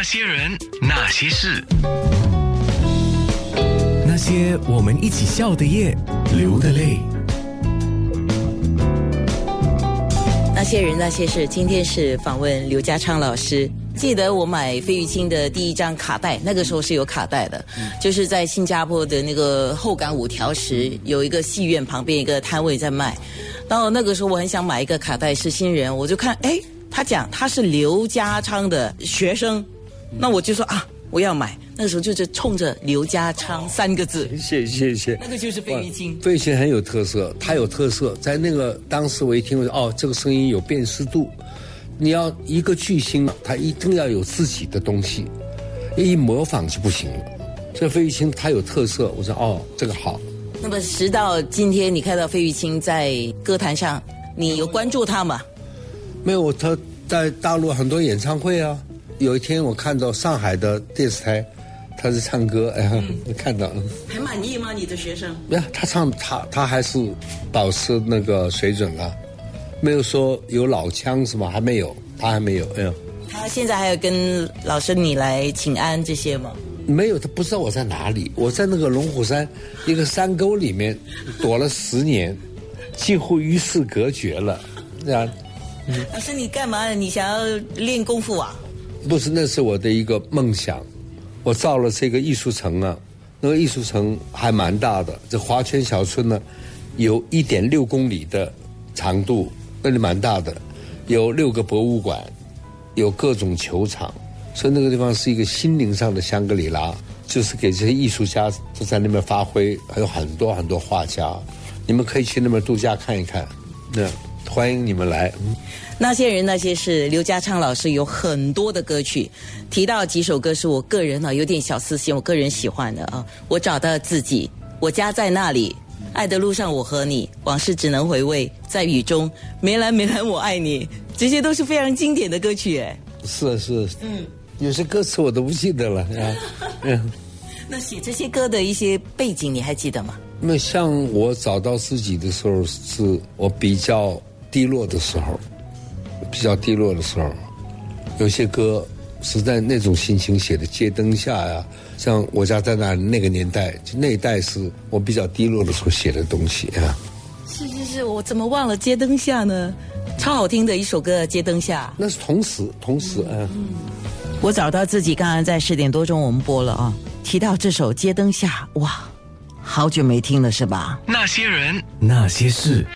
那些人，那些事，那些我们一起笑的夜，流的泪。那些人那些事，今天是访问刘家昌老师。记得我买费玉清的第一张卡带，那个时候是有卡带的，就是在新加坡的那个后港五条时有一个戏院旁边一个摊位在卖。然后那个时候我很想买一个卡带是新人，我就看，哎，他讲他是刘家昌的学生，那我就说啊，我要买。那个时候就是冲着刘家昌三个字，谢谢谢谢。那个就是费玉清。费玉清很有特色，他有特色，在那个当时我一听，我说哦，这个声音有辨识度。你要一个巨星，他一定要有自己的东西，一模仿就不行了。这费玉清他有特色，我说哦，这个好。那么直到今天，你看到费玉清在歌坛上，你有关注他吗？没有，他在大陆很多演唱会啊。有一天我看到上海的电视台，他在唱歌，哎呀，我看到了。还满意吗？你的学生？没有，他唱他他还是保持那个水准啊。没有说有老腔是吗？还没有，他还没有。哎呀，他现在还有跟老师你来请安这些吗？没有，他不知道我在哪里。我在那个龙虎山一个山沟里面躲了十年，几乎与世隔绝了。这样，老师你干嘛？你想要练功夫啊？不是，那是我的一个梦想。我造了这个艺术城啊，那个艺术城还蛮大的。这华泉小村呢，有一点六公里的长度。那里蛮大的，有六个博物馆，有各种球场，所以那个地方是一个心灵上的香格里拉，就是给这些艺术家都在那边发挥，还有很多很多画家，你们可以去那边度假看一看，那欢迎你们来。那些人那些事，刘家昌老师有很多的歌曲，提到几首歌是我个人啊有点小私心，我个人喜欢的啊，我找到自己，我家在那里。爱的路上，我和你，往事只能回味，在雨中，梅兰梅兰，我爱你，这些都是非常经典的歌曲，哎。是是，嗯，有些歌词我都不记得了，嗯。那写这些歌的一些背景，你还记得吗？那像我找到自己的时候，是我比较低落的时候，比较低落的时候，有些歌是在那种心情写的，街灯下呀。像我家在那那个年代，就那一代是我比较低落的时候写的东西啊。是是是，我怎么忘了《街灯下》呢？超好听的一首歌《街灯下》。那是同时，同时嗯。我找到自己，刚刚在十点多钟我们播了啊，提到这首《街灯下》，哇，好久没听了是吧？那些人，那些事。